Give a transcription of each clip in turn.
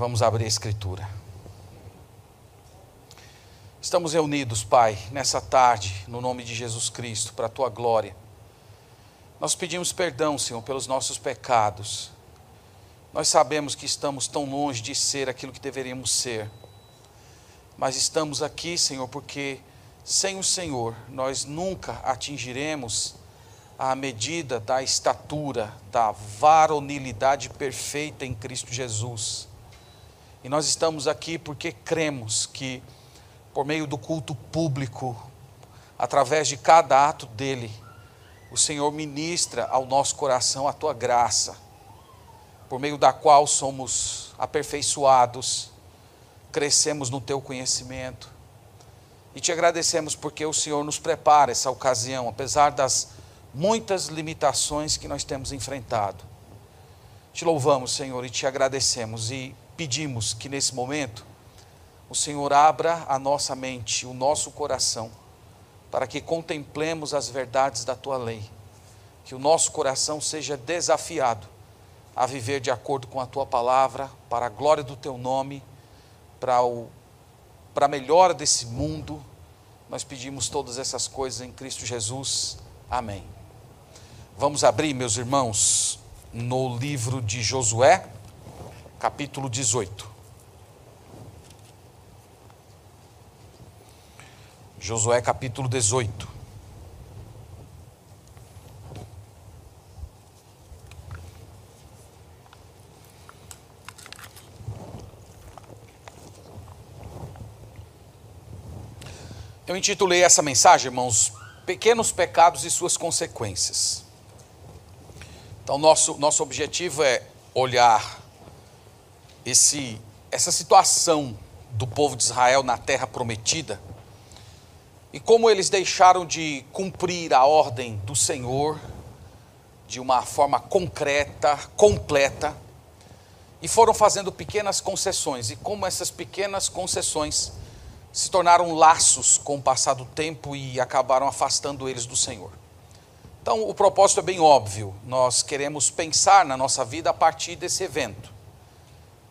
Vamos abrir a Escritura. Estamos reunidos, Pai, nessa tarde, no nome de Jesus Cristo, para a tua glória. Nós pedimos perdão, Senhor, pelos nossos pecados. Nós sabemos que estamos tão longe de ser aquilo que deveríamos ser. Mas estamos aqui, Senhor, porque sem o Senhor nós nunca atingiremos a medida da estatura, da varonilidade perfeita em Cristo Jesus. E nós estamos aqui porque cremos que, por meio do culto público, através de cada ato dele, o Senhor ministra ao nosso coração a tua graça, por meio da qual somos aperfeiçoados, crescemos no teu conhecimento. E te agradecemos porque o Senhor nos prepara essa ocasião, apesar das muitas limitações que nós temos enfrentado. Te louvamos, Senhor, e te agradecemos e pedimos que nesse momento o Senhor abra a nossa mente, o nosso coração, para que contemplemos as verdades da tua lei, que o nosso coração seja desafiado a viver de acordo com a tua palavra, para a glória do teu nome, para, o, para a melhora desse mundo. Nós pedimos todas essas coisas em Cristo Jesus. Amém. Vamos abrir, meus irmãos, no livro de Josué capítulo 18. Josué capítulo 18. Eu intitulei essa mensagem, irmãos, Pequenos Pecados e Suas Consequências. Então, nosso, nosso objetivo é olhar esse, essa situação do povo de Israel na terra prometida e como eles deixaram de cumprir a ordem do Senhor de uma forma concreta, completa, e foram fazendo pequenas concessões, e como essas pequenas concessões se tornaram laços com o passar do tempo e acabaram afastando eles do Senhor. Então, o propósito é bem óbvio, nós queremos pensar na nossa vida a partir desse evento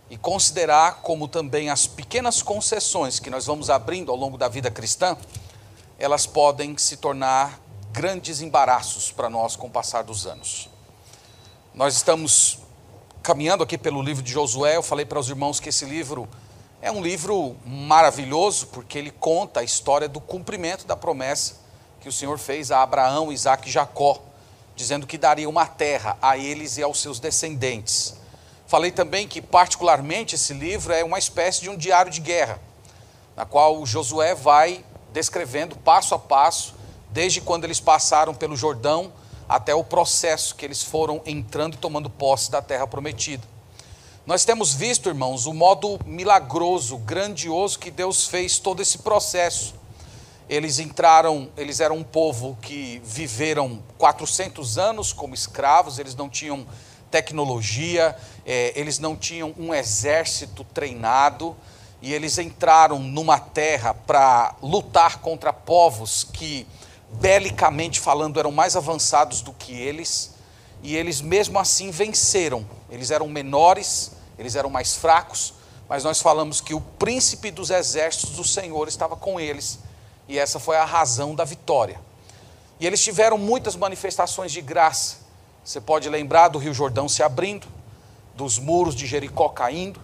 e considerar como também as pequenas concessões que nós vamos abrindo ao longo da vida cristã, elas podem se tornar grandes embaraços para nós com o passar dos anos. Nós estamos caminhando aqui pelo livro de Josué, eu falei para os irmãos que esse livro é um livro maravilhoso, porque ele conta a história do cumprimento da promessa que o Senhor fez a Abraão, Isaac e Jacó, dizendo que daria uma terra a eles e aos seus descendentes. Falei também que, particularmente, esse livro é uma espécie de um diário de guerra, na qual Josué vai descrevendo passo a passo, desde quando eles passaram pelo Jordão até o processo que eles foram entrando e tomando posse da terra prometida. Nós temos visto, irmãos, o modo milagroso, grandioso que Deus fez todo esse processo. Eles entraram, eles eram um povo que viveram 400 anos como escravos, eles não tinham tecnologia, é, eles não tinham um exército treinado e eles entraram numa terra para lutar contra povos que, belicamente falando, eram mais avançados do que eles, e eles mesmo assim venceram. Eles eram menores, eles eram mais fracos, mas nós falamos que o príncipe dos exércitos do Senhor estava com eles, e essa foi a razão da vitória. E eles tiveram muitas manifestações de graça, você pode lembrar do Rio Jordão se abrindo, dos muros de Jericó caindo.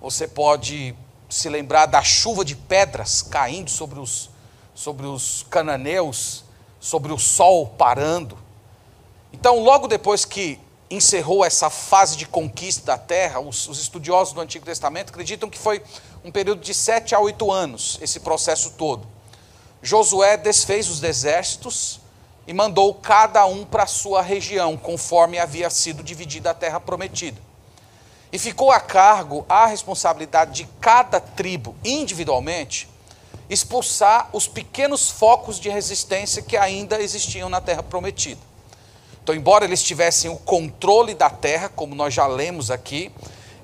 Você pode se lembrar da chuva de pedras caindo sobre os, sobre os cananeus, sobre o sol parando. Então, logo depois que encerrou essa fase de conquista da terra, os, os, estudiosos do Antigo Testamento acreditam que foi um período de sete a oito anos, esse processo todo. Josué desfez os exércitos, e mandou cada um para sua região, conforme havia sido dividida a terra prometida. E ficou a cargo a responsabilidade de cada tribo, individualmente, expulsar os pequenos focos de resistência que ainda existiam na terra prometida. Então, embora eles tivessem o controle da terra, como nós já lemos aqui,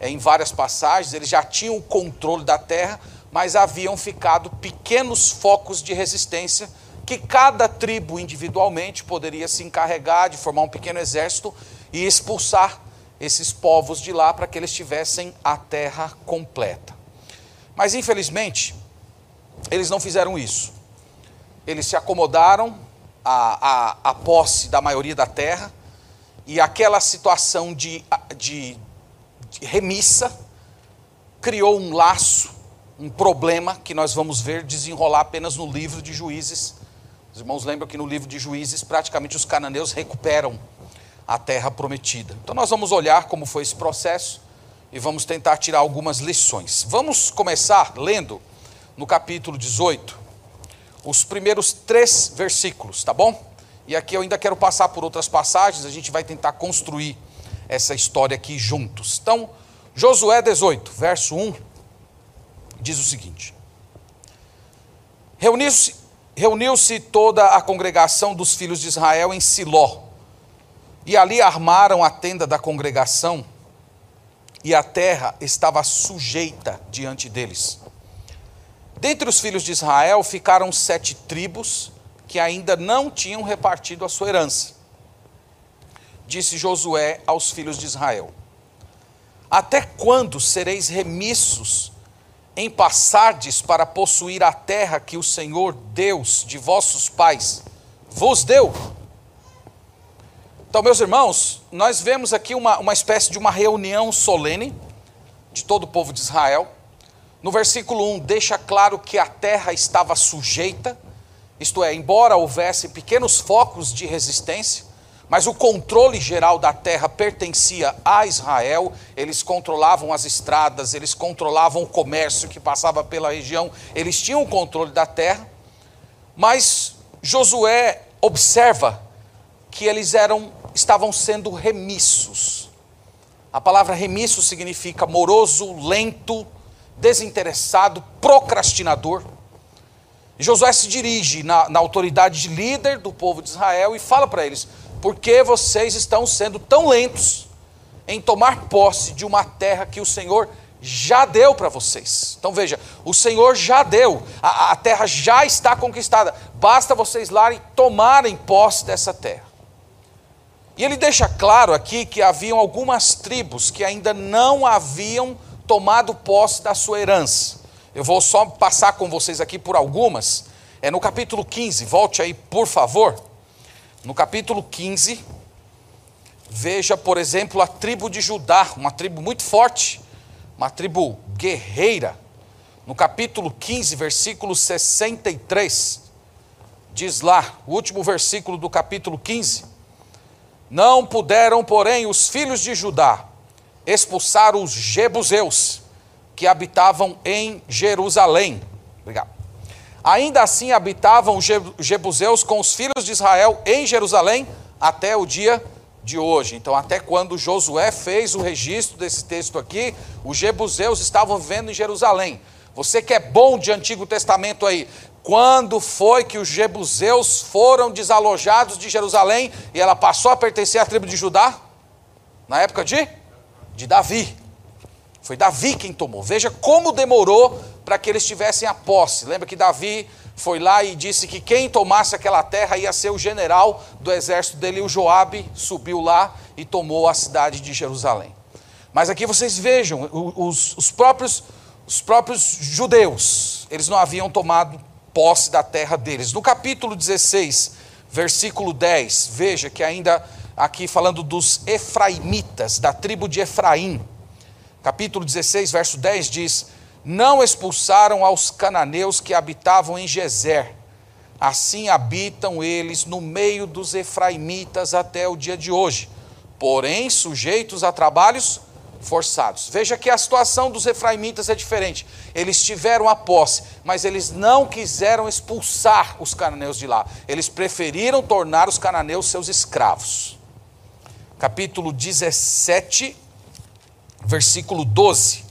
eh, em várias passagens, eles já tinham o controle da terra, mas haviam ficado pequenos focos de resistência que cada tribo individualmente poderia se encarregar de formar um pequeno exército e expulsar esses povos de lá para que eles tivessem a terra completa. Mas infelizmente, eles não fizeram isso. Eles se acomodaram à, à, à posse da maioria da terra e aquela situação de, de, de remissa criou um laço, um problema que nós vamos ver desenrolar apenas no livro de Juízes. Os irmãos lembram que no livro de Juízes, praticamente os cananeus recuperam a terra prometida. Então nós vamos olhar como foi esse processo e vamos tentar tirar algumas lições. Vamos começar lendo no capítulo 18, os primeiros três versículos, tá bom? E aqui eu ainda quero passar por outras passagens, a gente vai tentar construir essa história aqui juntos. Então, Josué 18, verso 1, diz o seguinte: Reuniu-se reuniu toda a congregação dos filhos de Israel em Siló, e ali armaram a tenda da congregação, e a terra estava sujeita diante deles. Dentre os filhos de Israel ficaram sete tribos que ainda não tinham repartido a sua herança. Disse Josué aos filhos de Israel: Até quando sereis remissos em passardes para possuir a terra que o Senhor Deus de vossos pais vos deu? Então, meus irmãos, nós vemos aqui uma, uma espécie de uma reunião solene de todo o povo de Israel no versículo 1, deixa claro que a terra estava sujeita, isto é, embora houvesse pequenos focos de resistência, mas o controle geral da terra pertencia a Israel, eles controlavam as estradas, eles controlavam o comércio que passava pela região, eles tinham o controle da terra, mas Josué observa que eles eram estavam sendo remissos. A palavra remisso significa moroso, lento, desinteressado, procrastinador. Josué se dirige na, na autoridade de líder do povo de Israel e fala para eles: por que vocês estão sendo tão lentos em tomar posse de uma terra que o Senhor já deu para vocês? Então veja, o Senhor já deu, a, a terra já está conquistada, basta vocês lá e tomarem posse dessa terra. E ele deixa claro aqui que haviam algumas tribos que ainda não haviam tomado posse da sua herança. Eu vou só passar com vocês aqui por algumas. É no capítulo 15, volte aí, por favor. No capítulo 15, veja, por exemplo, a tribo de Judá, uma tribo muito forte, uma tribo guerreira. No capítulo 15, versículo 63, diz lá, o último versículo do capítulo 15: Não puderam, porém, os filhos de Judá expulsar os jebuseus que habitavam em Jerusalém. Obrigado. Ainda assim habitavam os jebuseus com os filhos de Israel em Jerusalém até o dia de hoje. Então, até quando Josué fez o registro desse texto aqui, os jebuseus estavam vivendo em Jerusalém. Você que é bom de Antigo Testamento aí, quando foi que os jebuseus foram desalojados de Jerusalém e ela passou a pertencer à tribo de Judá? Na época de de Davi. Foi Davi quem tomou. Veja como demorou para que eles tivessem a posse. Lembra que Davi foi lá e disse que quem tomasse aquela terra ia ser o general do exército dele, o Joabe, subiu lá e tomou a cidade de Jerusalém. Mas aqui vocês vejam, os, os, próprios, os próprios judeus, eles não haviam tomado posse da terra deles. No capítulo 16, versículo 10, veja que ainda aqui falando dos Efraimitas, da tribo de Efraim. Capítulo 16, verso 10 diz: Não expulsaram aos cananeus que habitavam em Gezer, assim habitam eles no meio dos Efraimitas até o dia de hoje, porém sujeitos a trabalhos forçados. Veja que a situação dos efraimitas é diferente. Eles tiveram a posse, mas eles não quiseram expulsar os cananeus de lá. Eles preferiram tornar os cananeus seus escravos capítulo 17, versículo 12.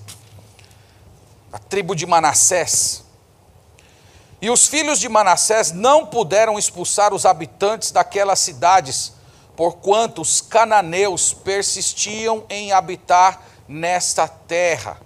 A tribo de Manassés. E os filhos de Manassés não puderam expulsar os habitantes daquelas cidades, porquanto os cananeus persistiam em habitar nesta terra.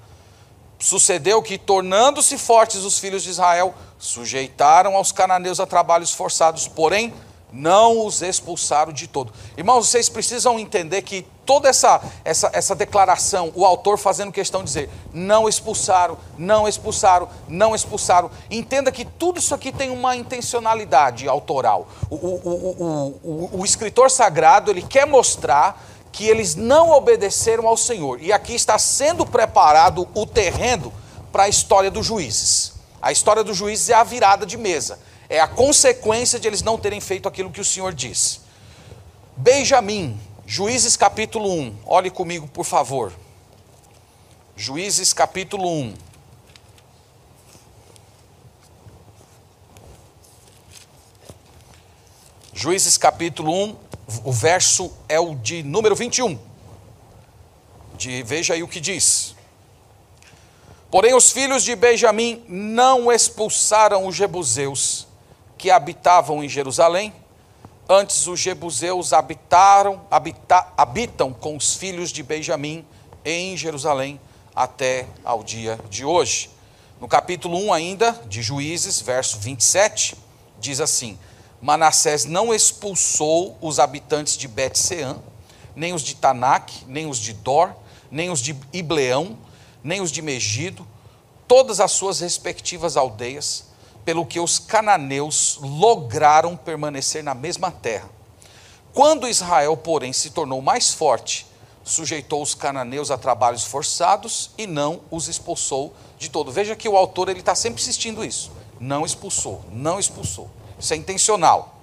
Sucedeu que, tornando-se fortes os filhos de Israel, sujeitaram aos cananeus a trabalhos forçados, porém não os expulsaram de todo. Irmãos, vocês precisam entender que toda essa, essa, essa declaração, o autor fazendo questão de dizer, não expulsaram, não expulsaram, não expulsaram. Entenda que tudo isso aqui tem uma intencionalidade autoral. O, o, o, o, o escritor sagrado, ele quer mostrar que eles não obedeceram ao Senhor. E aqui está sendo preparado o terreno para a história dos juízes. A história dos juízes é a virada de mesa é a consequência de eles não terem feito aquilo que o Senhor diz. Benjamim, Juízes capítulo 1, olhe comigo por favor. Juízes capítulo 1. Juízes capítulo 1, o verso é o de número 21. De, veja aí o que diz. Porém, os filhos de Benjamim não expulsaram os jebuseus que habitavam em Jerusalém. Antes os jebuseus habitaram, habita, habitam com os filhos de Benjamim em Jerusalém até ao dia de hoje. No capítulo 1 ainda, de Juízes, verso 27, diz assim: Manassés não expulsou os habitantes de Bet-Sean, nem os de Tanac, nem os de Dor, nem os de Ibleão, nem os de Megido, todas as suas respectivas aldeias, pelo que os cananeus lograram permanecer na mesma terra. Quando Israel, porém, se tornou mais forte, sujeitou os cananeus a trabalhos forçados e não os expulsou de todo. Veja que o autor ele está sempre insistindo isso. Não expulsou, não expulsou. Isso é intencional.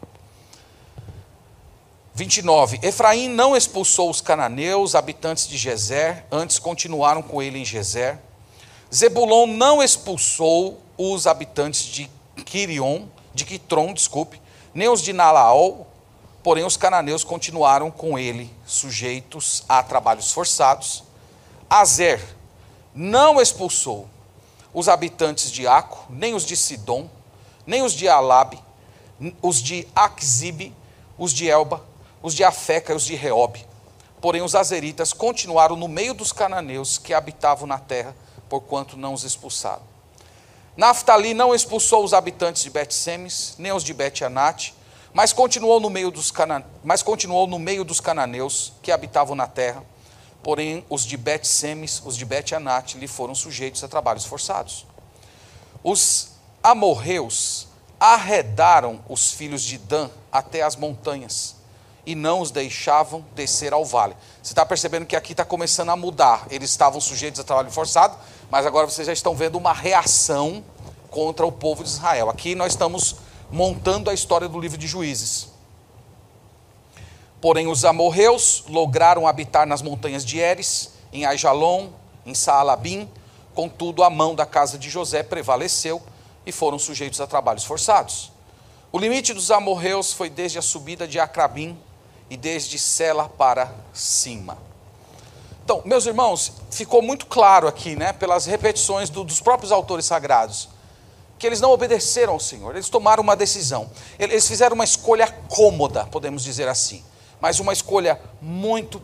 29. Efraim não expulsou os cananeus, habitantes de Gezer, antes continuaram com ele em Gezer. Zebulon não expulsou os habitantes de Quirion, de Quitron, desculpe, nem os de Nalaol, porém os cananeus continuaram com ele, sujeitos a trabalhos forçados. Azer não expulsou os habitantes de Aco, nem os de Sidom, nem os de Alabe, os de Aquzibe, os de Elba, os de Afeca e os de Reob. Porém os azeritas continuaram no meio dos cananeus que habitavam na terra, porquanto não os expulsaram. Naftali não expulsou os habitantes de Bet-Semes, nem os de Bet-Anate, mas continuou no meio dos cana... mas continuou no meio dos cananeus que habitavam na terra. Porém, os de Bet-Semes, os de Bet-Anate lhe foram sujeitos a trabalhos forçados. Os amorreus arredaram os filhos de Dan até as montanhas e não os deixavam descer ao vale. Você está percebendo que aqui está começando a mudar. Eles estavam sujeitos a trabalho forçado, mas agora vocês já estão vendo uma reação contra o povo de Israel. Aqui nós estamos montando a história do livro de Juízes. Porém, os amorreus lograram habitar nas montanhas de Eres, em Aijalon, em Saalabim, contudo a mão da casa de José prevaleceu e foram sujeitos a trabalhos forçados. O limite dos amorreus foi desde a subida de Acrabim e desde Sela para cima. Então, meus irmãos, ficou muito claro aqui, né, pelas repetições do, dos próprios autores sagrados, que eles não obedeceram ao Senhor, eles tomaram uma decisão, eles fizeram uma escolha cômoda, podemos dizer assim, mas uma escolha muito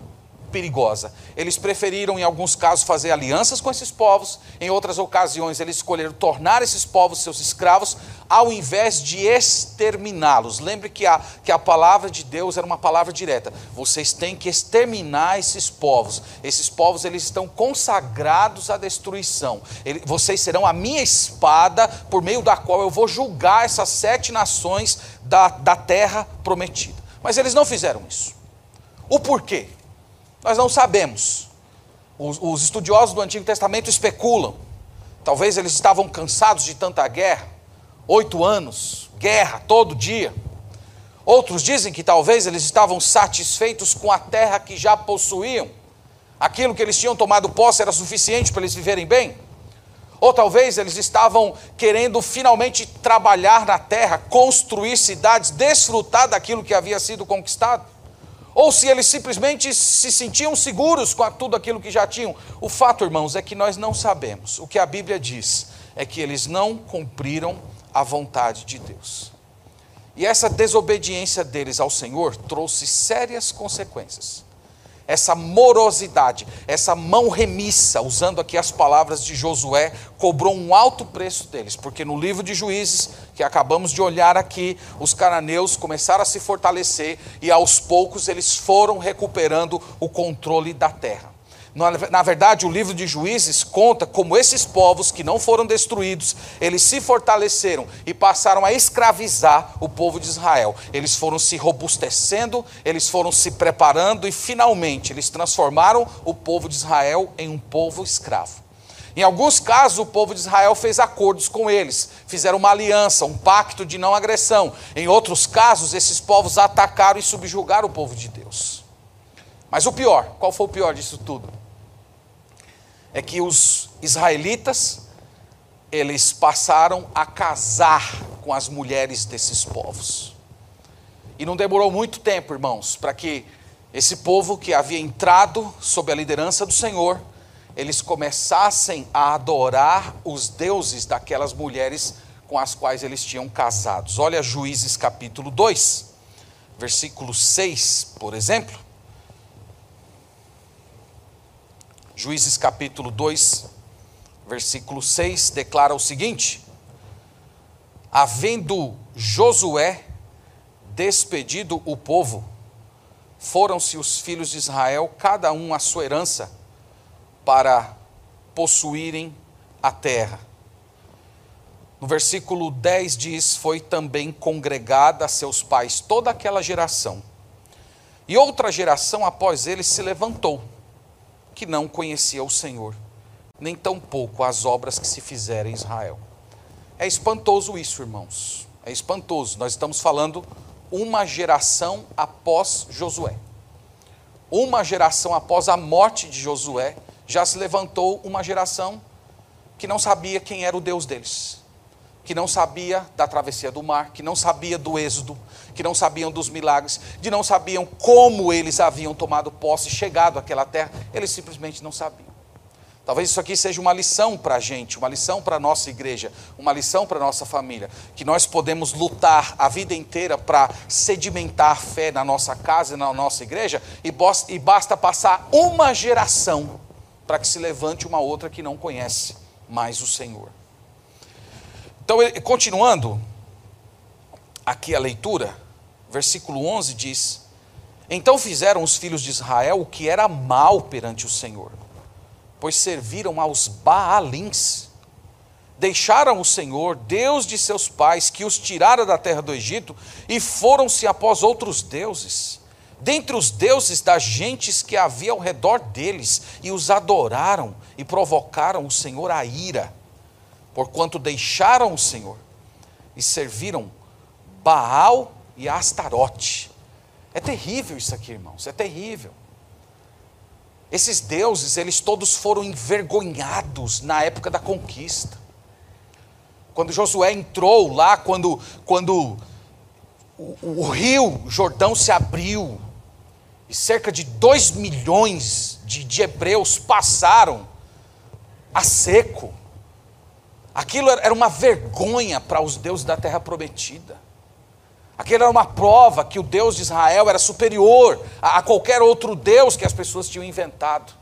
perigosa. Eles preferiram, em alguns casos, fazer alianças com esses povos, em outras ocasiões, eles escolheram tornar esses povos seus escravos, ao invés de exterminá-los. Lembre que a, que a palavra de Deus era uma palavra direta. Vocês têm que exterminar esses povos. Esses povos, eles estão consagrados à destruição. Ele, vocês serão a minha espada, por meio da qual eu vou julgar essas sete nações da, da terra prometida. Mas eles não fizeram isso. O porquê? Nós não sabemos. Os, os estudiosos do Antigo Testamento especulam. Talvez eles estavam cansados de tanta guerra oito anos, guerra todo dia. Outros dizem que talvez eles estavam satisfeitos com a terra que já possuíam. Aquilo que eles tinham tomado posse era suficiente para eles viverem bem. Ou talvez eles estavam querendo finalmente trabalhar na terra, construir cidades, desfrutar daquilo que havia sido conquistado ou se eles simplesmente se sentiam seguros com tudo aquilo que já tinham. O fato, irmãos, é que nós não sabemos. O que a Bíblia diz é que eles não cumpriram a vontade de Deus. E essa desobediência deles ao Senhor trouxe sérias consequências. Essa morosidade, essa mão remissa, usando aqui as palavras de Josué, cobrou um alto preço deles, porque no livro de Juízes, que acabamos de olhar aqui, os cananeus começaram a se fortalecer e aos poucos eles foram recuperando o controle da terra. Na verdade, o livro de Juízes conta como esses povos que não foram destruídos, eles se fortaleceram e passaram a escravizar o povo de Israel. Eles foram se robustecendo, eles foram se preparando e finalmente eles transformaram o povo de Israel em um povo escravo. Em alguns casos, o povo de Israel fez acordos com eles, fizeram uma aliança, um pacto de não agressão. Em outros casos, esses povos atacaram e subjugaram o povo de Deus. Mas o pior, qual foi o pior disso tudo? É que os israelitas eles passaram a casar com as mulheres desses povos. E não demorou muito tempo, irmãos, para que esse povo que havia entrado sob a liderança do Senhor, eles começassem a adorar os deuses daquelas mulheres com as quais eles tinham casados. Olha Juízes capítulo 2, versículo 6, por exemplo. Juízes capítulo 2, versículo 6, declara o seguinte: Havendo Josué despedido o povo, foram-se os filhos de Israel, cada um a sua herança, para possuírem a terra. No versículo 10 diz: Foi também congregada a seus pais toda aquela geração, e outra geração após eles se levantou que não conhecia o Senhor, nem tampouco as obras que se fizeram em Israel. É espantoso isso, irmãos. É espantoso. Nós estamos falando uma geração após Josué. Uma geração após a morte de Josué, já se levantou uma geração que não sabia quem era o Deus deles, que não sabia da travessia do mar, que não sabia do êxodo, que não sabiam dos milagres, de não sabiam como eles haviam tomado posse, chegado àquela terra, eles simplesmente não sabiam. Talvez isso aqui seja uma lição para a gente, uma lição para a nossa igreja, uma lição para a nossa família, que nós podemos lutar a vida inteira para sedimentar a fé na nossa casa e na nossa igreja, e basta passar uma geração para que se levante uma outra que não conhece mais o Senhor. Então, continuando aqui a leitura, versículo 11 diz: Então fizeram os filhos de Israel o que era mal perante o Senhor, pois serviram aos Baalins. Deixaram o Senhor, Deus de seus pais, que os tirara da terra do Egito, e foram-se após outros deuses, dentre os deuses das gentes que havia ao redor deles, e os adoraram e provocaram o Senhor a ira, porquanto deixaram o Senhor e serviram Baal e Astarote. É terrível isso aqui, irmãos, é terrível. Esses deuses, eles todos foram envergonhados na época da conquista. Quando Josué entrou lá, quando, quando o, o rio Jordão se abriu, e cerca de dois milhões de, de hebreus passaram a seco. Aquilo era uma vergonha para os deuses da terra prometida. Aquilo era uma prova que o Deus de Israel era superior a, a qualquer outro Deus que as pessoas tinham inventado.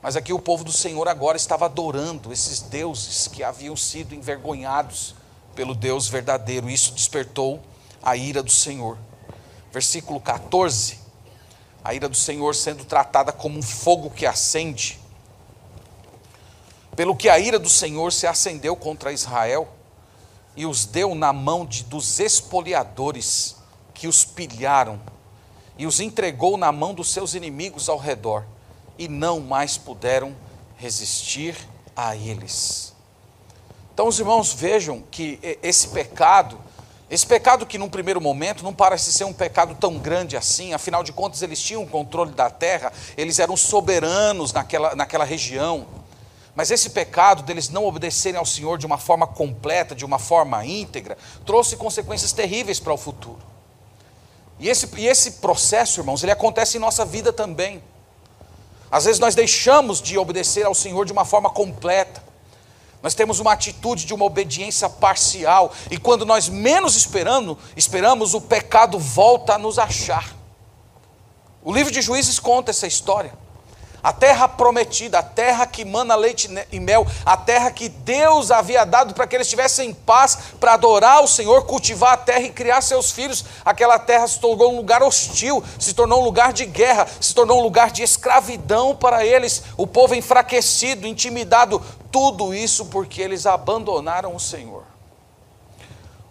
Mas aqui o povo do Senhor agora estava adorando esses deuses que haviam sido envergonhados pelo Deus verdadeiro. Isso despertou a ira do Senhor. Versículo 14. A ira do Senhor sendo tratada como um fogo que acende. Pelo que a ira do Senhor se acendeu contra Israel e os deu na mão de, dos espoliadores que os pilharam, e os entregou na mão dos seus inimigos ao redor, e não mais puderam resistir a eles. Então, os irmãos vejam que esse pecado, esse pecado que num primeiro momento não parece ser um pecado tão grande assim, afinal de contas eles tinham o controle da terra, eles eram soberanos naquela, naquela região. Mas esse pecado deles não obedecerem ao Senhor de uma forma completa, de uma forma íntegra, trouxe consequências terríveis para o futuro. E esse, e esse processo, irmãos, ele acontece em nossa vida também. Às vezes nós deixamos de obedecer ao Senhor de uma forma completa. Nós temos uma atitude de uma obediência parcial, e quando nós menos esperando, esperamos, o pecado volta a nos achar. O livro de Juízes conta essa história. A terra prometida, a terra que mana leite e mel, a terra que Deus havia dado para que eles estivessem em paz, para adorar o Senhor, cultivar a terra e criar seus filhos. Aquela terra se tornou um lugar hostil, se tornou um lugar de guerra, se tornou um lugar de escravidão para eles. O povo enfraquecido, intimidado, tudo isso porque eles abandonaram o Senhor.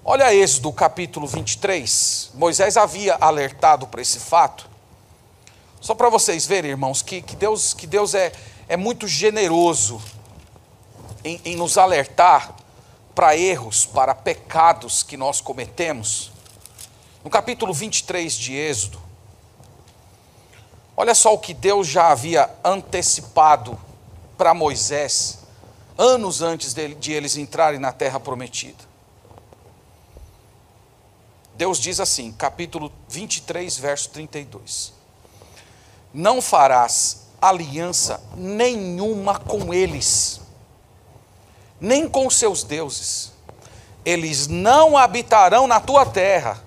Olha Êxodo capítulo 23. Moisés havia alertado para esse fato. Só para vocês verem, irmãos, que, que Deus, que Deus é, é muito generoso em, em nos alertar para erros, para pecados que nós cometemos. No capítulo 23 de Êxodo, olha só o que Deus já havia antecipado para Moisés, anos antes de, de eles entrarem na terra prometida. Deus diz assim, capítulo 23, verso 32 não farás aliança nenhuma com eles, nem com seus deuses. Eles não habitarão na tua terra,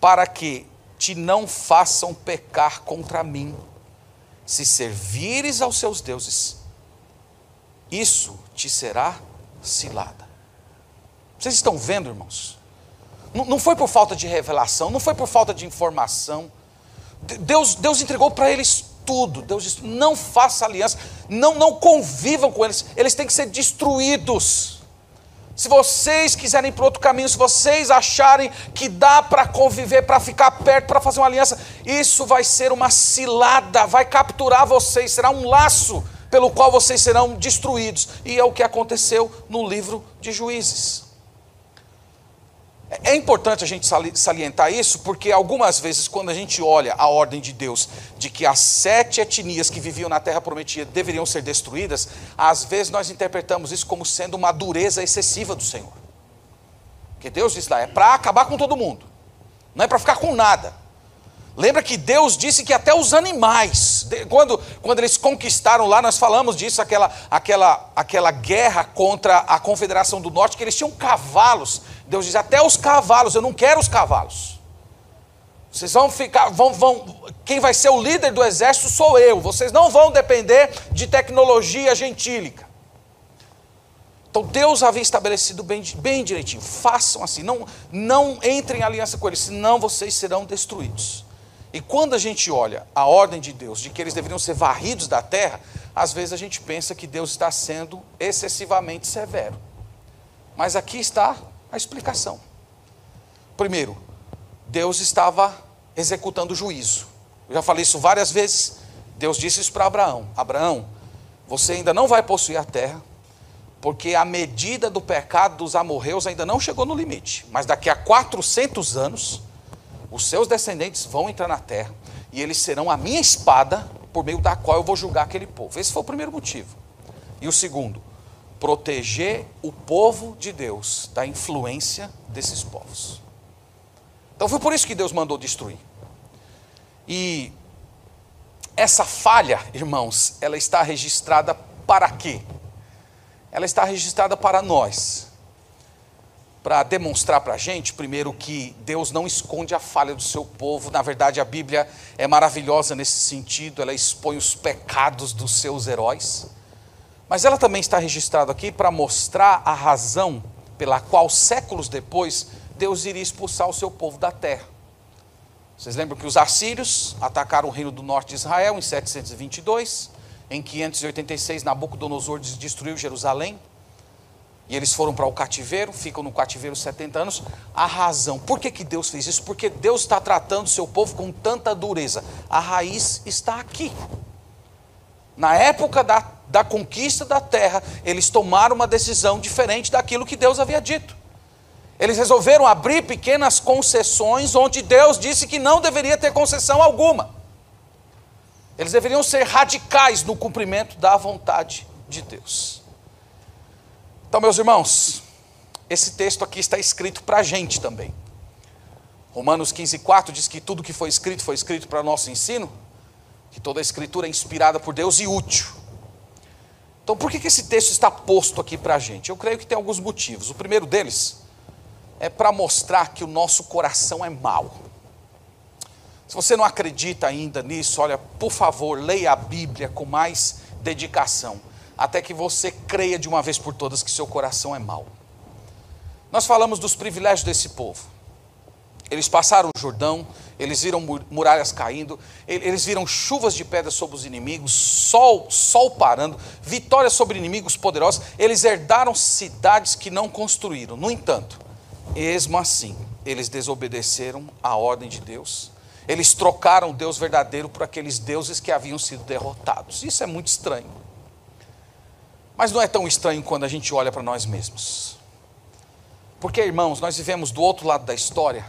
para que te não façam pecar contra mim. Se servires aos seus deuses, isso te será cilada. Vocês estão vendo, irmãos? Não foi por falta de revelação, não foi por falta de informação Deus, Deus entregou para eles tudo. Deus disse: não faça aliança, não, não convivam com eles, eles têm que ser destruídos. Se vocês quiserem ir para outro caminho, se vocês acharem que dá para conviver, para ficar perto, para fazer uma aliança, isso vai ser uma cilada, vai capturar vocês, será um laço pelo qual vocês serão destruídos. E é o que aconteceu no livro de Juízes. É importante a gente salientar isso, porque algumas vezes, quando a gente olha a ordem de Deus de que as sete etnias que viviam na terra prometida deveriam ser destruídas, às vezes nós interpretamos isso como sendo uma dureza excessiva do Senhor. Porque Deus diz lá, é para acabar com todo mundo, não é para ficar com nada. Lembra que Deus disse que até os animais, quando, quando eles conquistaram lá, nós falamos disso, aquela, aquela, aquela guerra contra a Confederação do Norte, que eles tinham cavalos. Deus diz: até os cavalos, eu não quero os cavalos. Vocês vão ficar, vão, vão, quem vai ser o líder do exército sou eu. Vocês não vão depender de tecnologia gentílica. Então Deus havia estabelecido bem, bem direitinho. Façam assim, não, não entrem em aliança com eles, senão vocês serão destruídos. E quando a gente olha a ordem de Deus, de que eles deveriam ser varridos da terra, às vezes a gente pensa que Deus está sendo excessivamente severo. Mas aqui está a explicação. Primeiro, Deus estava executando juízo. Eu já falei isso várias vezes. Deus disse isso para Abraão: Abraão, você ainda não vai possuir a terra, porque a medida do pecado dos amorreus ainda não chegou no limite. Mas daqui a 400 anos os seus descendentes vão entrar na terra e eles serão a minha espada por meio da qual eu vou julgar aquele povo. Esse foi o primeiro motivo. E o segundo, proteger o povo de Deus da influência desses povos. Então foi por isso que Deus mandou destruir. E essa falha, irmãos, ela está registrada para quê? Ela está registrada para nós para demonstrar para a gente, primeiro, que Deus não esconde a falha do seu povo. Na verdade, a Bíblia é maravilhosa nesse sentido, ela expõe os pecados dos seus heróis. Mas ela também está registrada aqui para mostrar a razão pela qual, séculos depois, Deus iria expulsar o seu povo da terra. Vocês lembram que os assírios atacaram o reino do norte de Israel em 722, em 586 Nabucodonosor destruiu Jerusalém. E eles foram para o cativeiro, ficam no cativeiro 70 anos. A razão, por que, que Deus fez isso? Porque Deus está tratando o seu povo com tanta dureza. A raiz está aqui. Na época da, da conquista da terra, eles tomaram uma decisão diferente daquilo que Deus havia dito. Eles resolveram abrir pequenas concessões onde Deus disse que não deveria ter concessão alguma. Eles deveriam ser radicais no cumprimento da vontade de Deus. Então, meus irmãos, esse texto aqui está escrito para a gente também. Romanos 15, 4 diz que tudo que foi escrito foi escrito para nosso ensino, que toda a escritura é inspirada por Deus e útil. Então, por que, que esse texto está posto aqui para a gente? Eu creio que tem alguns motivos. O primeiro deles é para mostrar que o nosso coração é mau. Se você não acredita ainda nisso, olha, por favor, leia a Bíblia com mais dedicação, até que você creia de uma vez por todas que seu coração é mau. Nós falamos dos privilégios desse povo. Eles passaram o Jordão, eles viram muralhas caindo, eles viram chuvas de pedra sobre os inimigos, sol, sol parando, vitórias sobre inimigos poderosos. Eles herdaram cidades que não construíram. No entanto, mesmo assim, eles desobedeceram à ordem de Deus. Eles trocaram o Deus verdadeiro por aqueles deuses que haviam sido derrotados. Isso é muito estranho. Mas não é tão estranho quando a gente olha para nós mesmos. Porque, irmãos, nós vivemos do outro lado da história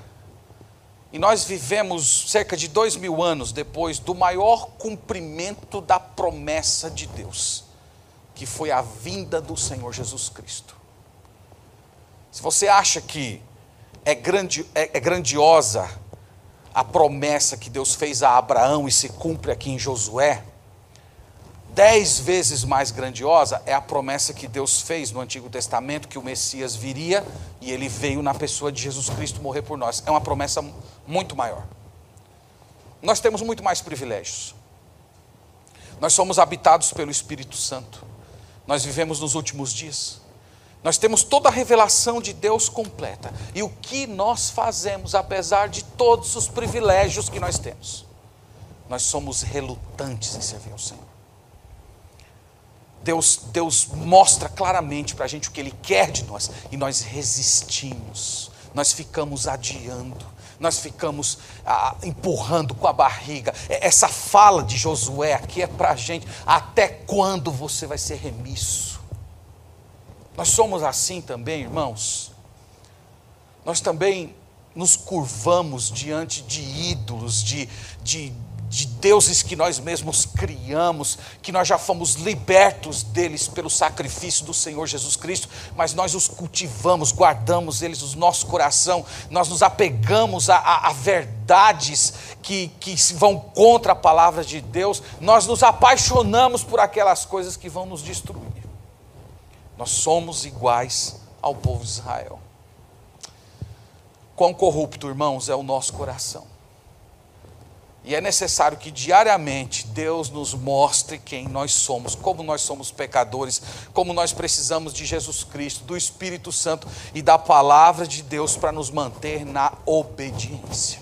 e nós vivemos cerca de dois mil anos depois do maior cumprimento da promessa de Deus, que foi a vinda do Senhor Jesus Cristo. Se você acha que é, grande, é, é grandiosa a promessa que Deus fez a Abraão e se cumpre aqui em Josué, dez vezes mais grandiosa é a promessa que Deus fez no Antigo Testamento que o Messias viria e ele veio na pessoa de Jesus Cristo morrer por nós. É uma promessa muito maior. Nós temos muito mais privilégios. Nós somos habitados pelo Espírito Santo. Nós vivemos nos últimos dias. Nós temos toda a revelação de Deus completa. E o que nós fazemos, apesar de todos os privilégios que nós temos? Nós somos relutantes em servir ao Senhor. Deus, Deus mostra claramente para a gente o que Ele quer de nós, e nós resistimos, nós ficamos adiando, nós ficamos ah, empurrando com a barriga. Essa fala de Josué aqui é para a gente: até quando você vai ser remisso? Nós somos assim também, irmãos. Nós também nos curvamos diante de ídolos, de, de, de deuses que nós mesmos criamos, que nós já fomos libertos deles pelo sacrifício do Senhor Jesus Cristo, mas nós os cultivamos, guardamos eles no nosso coração, nós nos apegamos a, a, a verdades que, que vão contra a palavra de Deus, nós nos apaixonamos por aquelas coisas que vão nos destruir. Nós somos iguais ao povo de Israel. Quão corrupto, irmãos, é o nosso coração. E é necessário que diariamente Deus nos mostre quem nós somos, como nós somos pecadores, como nós precisamos de Jesus Cristo, do Espírito Santo e da palavra de Deus para nos manter na obediência.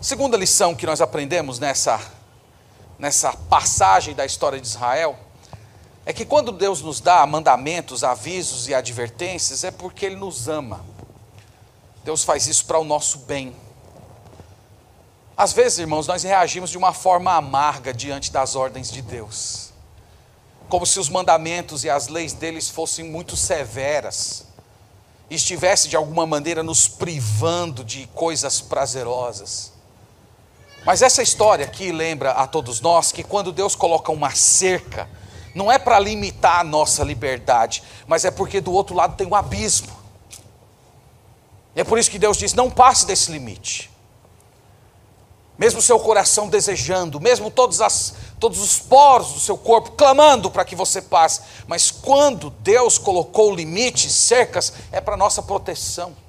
Segunda lição que nós aprendemos nessa, nessa passagem da história de Israel é que quando Deus nos dá mandamentos, avisos e advertências, é porque Ele nos ama. Deus faz isso para o nosso bem. Às vezes, irmãos, nós reagimos de uma forma amarga diante das ordens de Deus, como se os mandamentos e as leis deles fossem muito severas, e estivesse de alguma maneira nos privando de coisas prazerosas. Mas essa história aqui lembra a todos nós que quando Deus coloca uma cerca, não é para limitar a nossa liberdade, mas é porque do outro lado tem um abismo. E é por isso que Deus diz: não passe desse limite mesmo seu coração desejando, mesmo todos, as, todos os poros do seu corpo clamando para que você passe, mas quando Deus colocou limites, cercas, é para nossa proteção.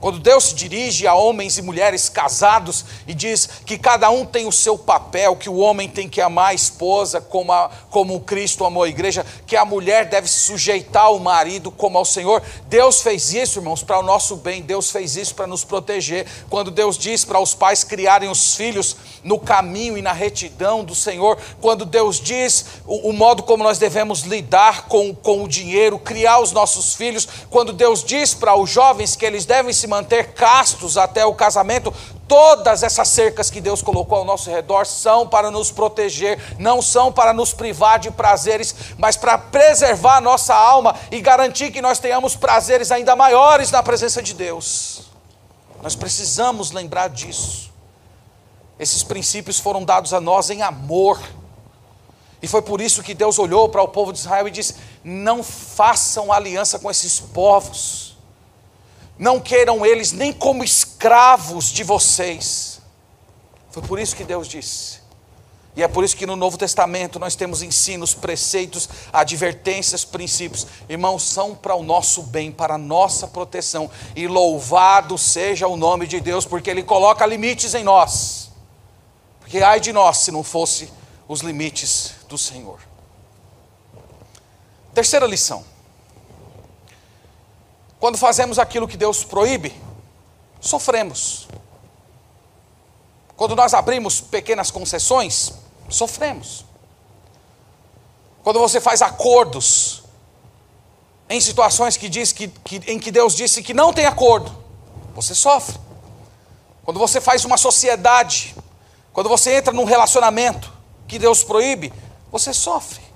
Quando Deus se dirige a homens e mulheres casados e diz que cada um tem o seu papel, que o homem tem que amar a esposa como, a, como Cristo amou a igreja, que a mulher deve se sujeitar ao marido como ao Senhor, Deus fez isso, irmãos, para o nosso bem, Deus fez isso para nos proteger. Quando Deus diz para os pais criarem os filhos no caminho e na retidão do Senhor, quando Deus diz o, o modo como nós devemos lidar com, com o dinheiro, criar os nossos filhos, quando Deus diz para os jovens que eles devem se manter castos até o casamento, todas essas cercas que Deus colocou ao nosso redor são para nos proteger, não são para nos privar de prazeres, mas para preservar a nossa alma e garantir que nós tenhamos prazeres ainda maiores na presença de Deus. Nós precisamos lembrar disso. Esses princípios foram dados a nós em amor. E foi por isso que Deus olhou para o povo de Israel e disse: Não façam aliança com esses povos, não queiram eles nem como escravos de vocês. Foi por isso que Deus disse: E é por isso que no Novo Testamento nós temos ensinos, preceitos, advertências, princípios. Irmãos, são para o nosso bem, para a nossa proteção. E louvado seja o nome de Deus, porque Ele coloca limites em nós. Porque ai de nós se não fosse os limites do Senhor. Terceira lição. Quando fazemos aquilo que Deus proíbe, sofremos. Quando nós abrimos pequenas concessões, sofremos. Quando você faz acordos em situações que diz que, que, em que Deus disse que não tem acordo, você sofre. Quando você faz uma sociedade, quando você entra num relacionamento que Deus proíbe, você sofre.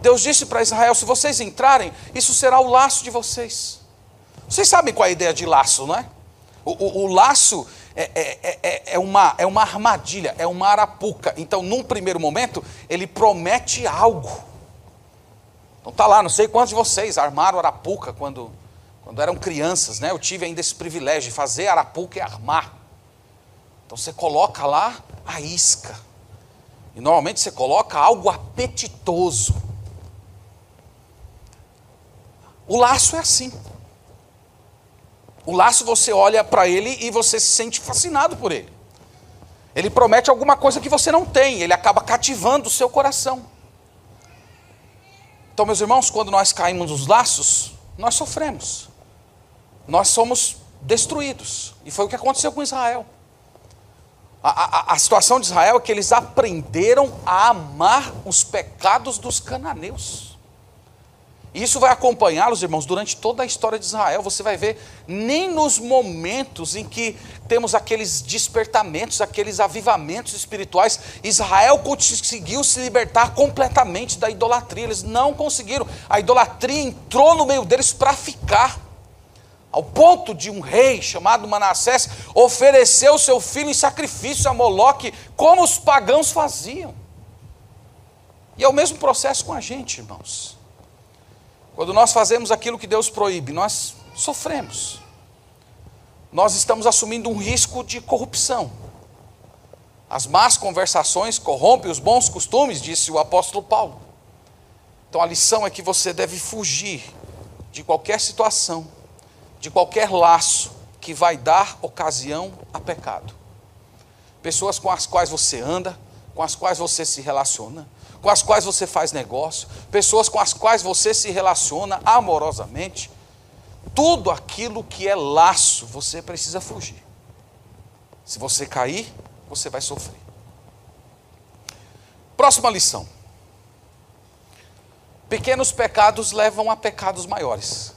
Deus disse para Israel: se vocês entrarem, isso será o laço de vocês. Vocês sabem qual é a ideia de laço, não é? O, o, o laço é, é, é, é, uma, é uma armadilha, é uma arapuca. Então, num primeiro momento, ele promete algo. Então tá lá, não sei quantos de vocês armaram arapuca quando, quando eram crianças, né? Eu tive ainda esse privilégio de fazer arapuca e armar. Então você coloca lá a isca. E normalmente você coloca algo apetitoso. O laço é assim. O laço você olha para ele e você se sente fascinado por ele. Ele promete alguma coisa que você não tem, ele acaba cativando o seu coração. Então, meus irmãos, quando nós caímos nos laços, nós sofremos. Nós somos destruídos. E foi o que aconteceu com Israel. A, a, a, situação de Israel é que eles aprenderam a amar os pecados dos cananeus. E isso vai acompanhá-los, irmãos, durante toda a história de Israel. Você vai ver, nem nos momentos em que temos aqueles despertamentos, aqueles avivamentos espirituais, Israel conseguiu se libertar completamente da idolatria. Eles não conseguiram. A idolatria entrou no meio deles para ficar. Ao ponto de um rei chamado Manassés oferecer o seu filho em sacrifício a Moloque, como os pagãos faziam. E é o mesmo processo com a gente, irmãos. Quando nós fazemos aquilo que Deus proíbe, nós sofremos. Nós estamos assumindo um risco de corrupção. As más conversações corrompem os bons costumes, disse o apóstolo Paulo. Então a lição é que você deve fugir de qualquer situação, de qualquer laço que vai dar ocasião a pecado. Pessoas com as quais você anda, com as quais você se relaciona, com as quais você faz negócio, pessoas com as quais você se relaciona amorosamente. Tudo aquilo que é laço, você precisa fugir. Se você cair, você vai sofrer. Próxima lição. Pequenos pecados levam a pecados maiores.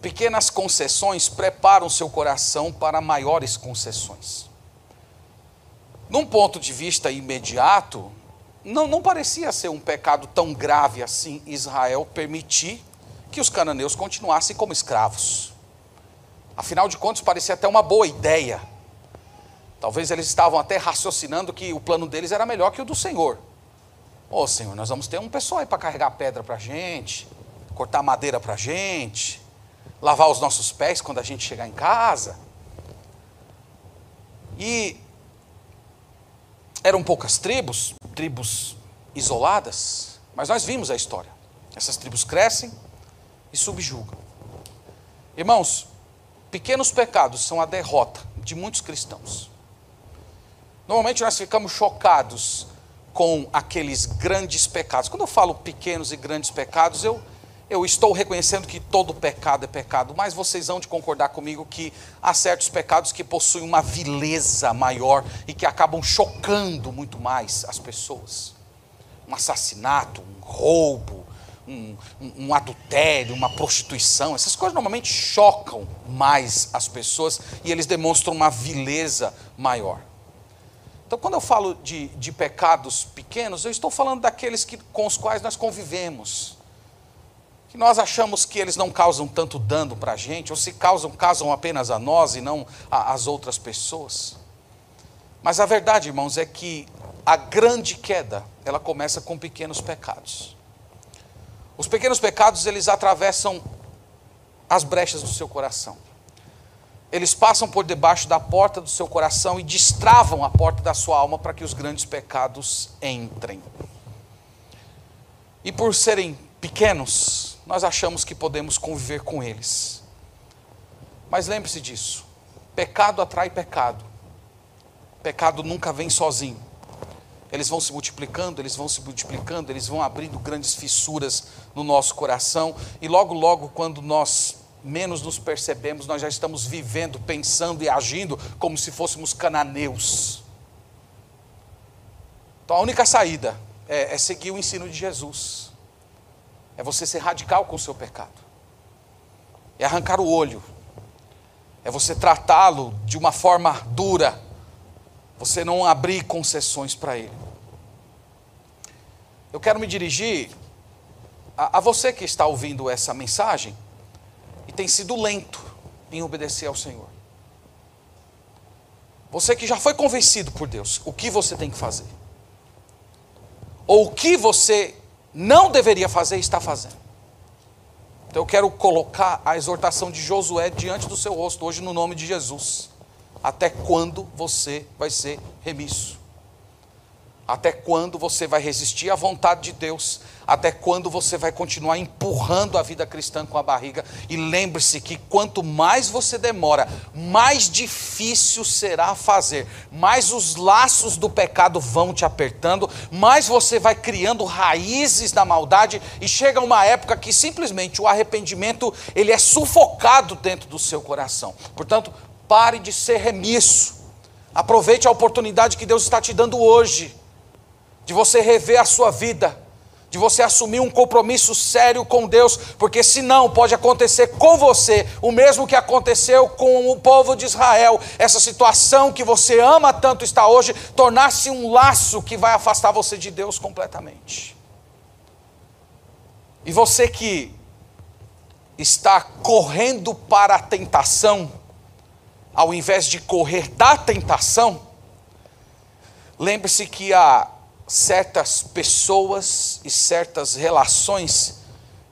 Pequenas concessões preparam seu coração para maiores concessões. Num ponto de vista imediato, não, não parecia ser um pecado tão grave assim Israel permitir que os cananeus continuassem como escravos. Afinal de contas, parecia até uma boa ideia. Talvez eles estavam até raciocinando que o plano deles era melhor que o do Senhor. Ô oh, Senhor, nós vamos ter um pessoal aí para carregar pedra para a gente, cortar madeira para a gente, lavar os nossos pés quando a gente chegar em casa. E eram poucas tribos, tribos isoladas, mas nós vimos a história. Essas tribos crescem e subjugam. Irmãos, pequenos pecados são a derrota de muitos cristãos. Normalmente nós ficamos chocados com aqueles grandes pecados. Quando eu falo pequenos e grandes pecados, eu eu estou reconhecendo que todo pecado é pecado, mas vocês vão de concordar comigo que há certos pecados que possuem uma vileza maior e que acabam chocando muito mais as pessoas. Um assassinato, um roubo, um, um, um adultério, uma prostituição, essas coisas normalmente chocam mais as pessoas e eles demonstram uma vileza maior. Então, quando eu falo de, de pecados pequenos, eu estou falando daqueles que, com os quais nós convivemos que nós achamos que eles não causam tanto dano para a gente, ou se causam, causam apenas a nós e não às outras pessoas. Mas a verdade, irmãos, é que a grande queda, ela começa com pequenos pecados. Os pequenos pecados, eles atravessam as brechas do seu coração. eles passam por debaixo da porta do seu coração e destravam a porta da sua alma para que os grandes pecados entrem. E por serem pequenos, nós achamos que podemos conviver com eles. Mas lembre-se disso: pecado atrai pecado. Pecado nunca vem sozinho. Eles vão se multiplicando, eles vão se multiplicando, eles vão abrindo grandes fissuras no nosso coração, e logo, logo, quando nós menos nos percebemos, nós já estamos vivendo, pensando e agindo como se fôssemos cananeus. Então a única saída é, é seguir o ensino de Jesus, é você ser radical com o seu pecado, é arrancar o olho, é você tratá-lo de uma forma dura, você não abrir concessões para ele. Eu quero me dirigir a, a você que está ouvindo essa mensagem e tem sido lento em obedecer ao Senhor. Você que já foi convencido por Deus, o que você tem que fazer? Ou o que você não deveria fazer está fazendo? Então eu quero colocar a exortação de Josué diante do seu rosto, hoje no nome de Jesus. Até quando você vai ser remisso? Até quando você vai resistir à vontade de Deus? Até quando você vai continuar empurrando a vida cristã com a barriga? E lembre-se que quanto mais você demora, mais difícil será fazer, mais os laços do pecado vão te apertando, mais você vai criando raízes da maldade e chega uma época que simplesmente o arrependimento ele é sufocado dentro do seu coração. Portanto, pare de ser remisso. Aproveite a oportunidade que Deus está te dando hoje de você rever a sua vida, de você assumir um compromisso sério com Deus, porque senão pode acontecer com você o mesmo que aconteceu com o povo de Israel. Essa situação que você ama tanto está hoje, tornar-se um laço que vai afastar você de Deus completamente. E você que está correndo para a tentação, ao invés de correr da tentação, lembre-se que a certas pessoas e certas relações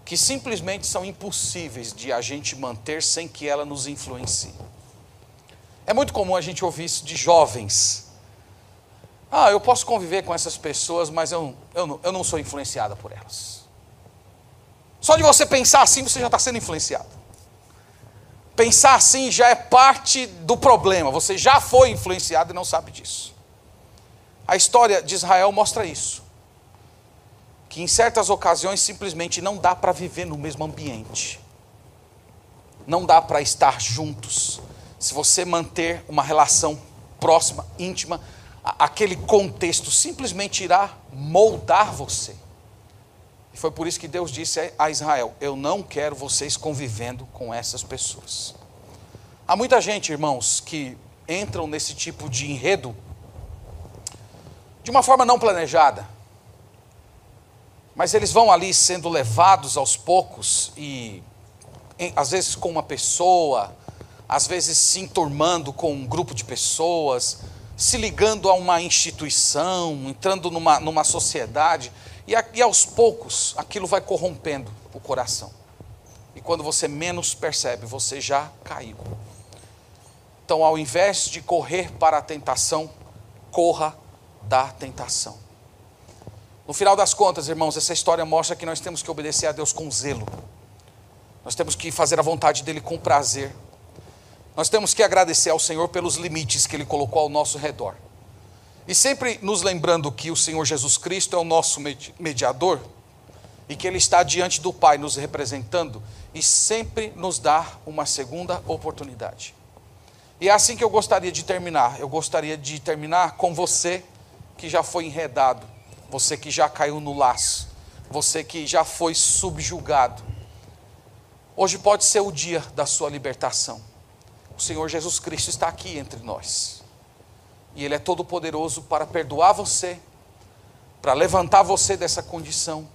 que simplesmente são impossíveis de a gente manter sem que ela nos influencie. É muito comum a gente ouvir isso de jovens. Ah, eu posso conviver com essas pessoas, mas eu, eu, eu não sou influenciada por elas. Só de você pensar assim, você já está sendo influenciado. Pensar assim já é parte do problema. Você já foi influenciado e não sabe disso. A história de Israel mostra isso. Que em certas ocasiões simplesmente não dá para viver no mesmo ambiente. Não dá para estar juntos. Se você manter uma relação próxima, íntima, aquele contexto simplesmente irá moldar você. E foi por isso que Deus disse a Israel: Eu não quero vocês convivendo com essas pessoas. Há muita gente, irmãos, que entram nesse tipo de enredo de uma forma não planejada. Mas eles vão ali sendo levados aos poucos e em, às vezes com uma pessoa, às vezes se enturmando com um grupo de pessoas, se ligando a uma instituição, entrando numa, numa sociedade, e, e aos poucos aquilo vai corrompendo o coração. E quando você menos percebe, você já caiu. Então, ao invés de correr para a tentação, corra da tentação. No final das contas, irmãos, essa história mostra que nós temos que obedecer a Deus com zelo. Nós temos que fazer a vontade dele com prazer. Nós temos que agradecer ao Senhor pelos limites que ele colocou ao nosso redor. E sempre nos lembrando que o Senhor Jesus Cristo é o nosso mediador e que ele está diante do Pai nos representando e sempre nos dá uma segunda oportunidade. E é assim que eu gostaria de terminar. Eu gostaria de terminar com você que já foi enredado, você que já caiu no laço, você que já foi subjugado. Hoje pode ser o dia da sua libertação. O Senhor Jesus Cristo está aqui entre nós. E Ele é todo poderoso para perdoar você, para levantar você dessa condição,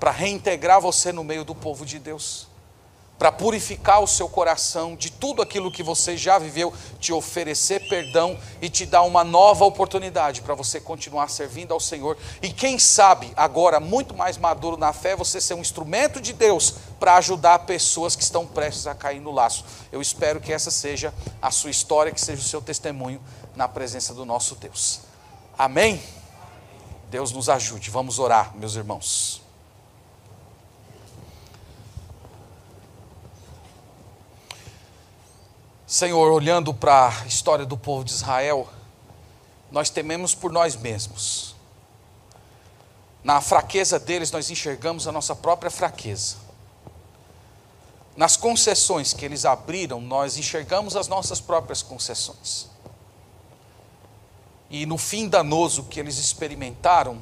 para reintegrar você no meio do povo de Deus. Para purificar o seu coração de tudo aquilo que você já viveu, te oferecer perdão e te dar uma nova oportunidade para você continuar servindo ao Senhor. E quem sabe, agora muito mais maduro na fé, você ser um instrumento de Deus para ajudar pessoas que estão prestes a cair no laço. Eu espero que essa seja a sua história, que seja o seu testemunho na presença do nosso Deus. Amém? Deus nos ajude. Vamos orar, meus irmãos. Senhor, olhando para a história do povo de Israel, nós tememos por nós mesmos. Na fraqueza deles, nós enxergamos a nossa própria fraqueza. Nas concessões que eles abriram, nós enxergamos as nossas próprias concessões. E no fim danoso que eles experimentaram,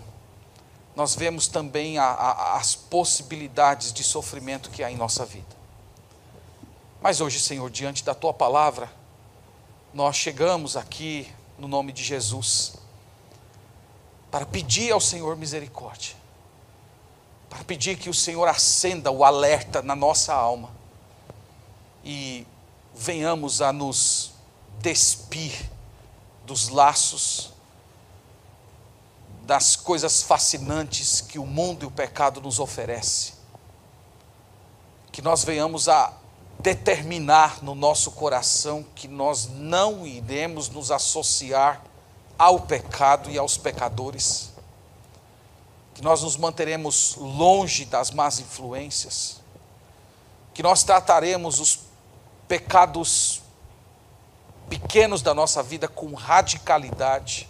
nós vemos também a, a, as possibilidades de sofrimento que há em nossa vida. Mas hoje, Senhor, diante da tua palavra, nós chegamos aqui no nome de Jesus para pedir ao Senhor misericórdia, para pedir que o Senhor acenda o alerta na nossa alma e venhamos a nos despir dos laços, das coisas fascinantes que o mundo e o pecado nos oferece. Que nós venhamos a determinar no nosso coração que nós não iremos nos associar ao pecado e aos pecadores, que nós nos manteremos longe das más influências, que nós trataremos os pecados pequenos da nossa vida com radicalidade.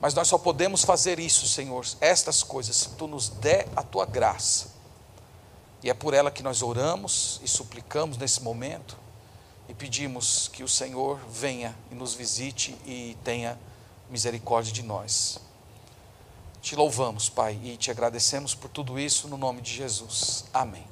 Mas nós só podemos fazer isso, Senhor, estas coisas, se tu nos der a tua graça e é por ela que nós oramos e suplicamos nesse momento e pedimos que o Senhor venha e nos visite e tenha misericórdia de nós. Te louvamos, Pai, e te agradecemos por tudo isso no nome de Jesus. Amém.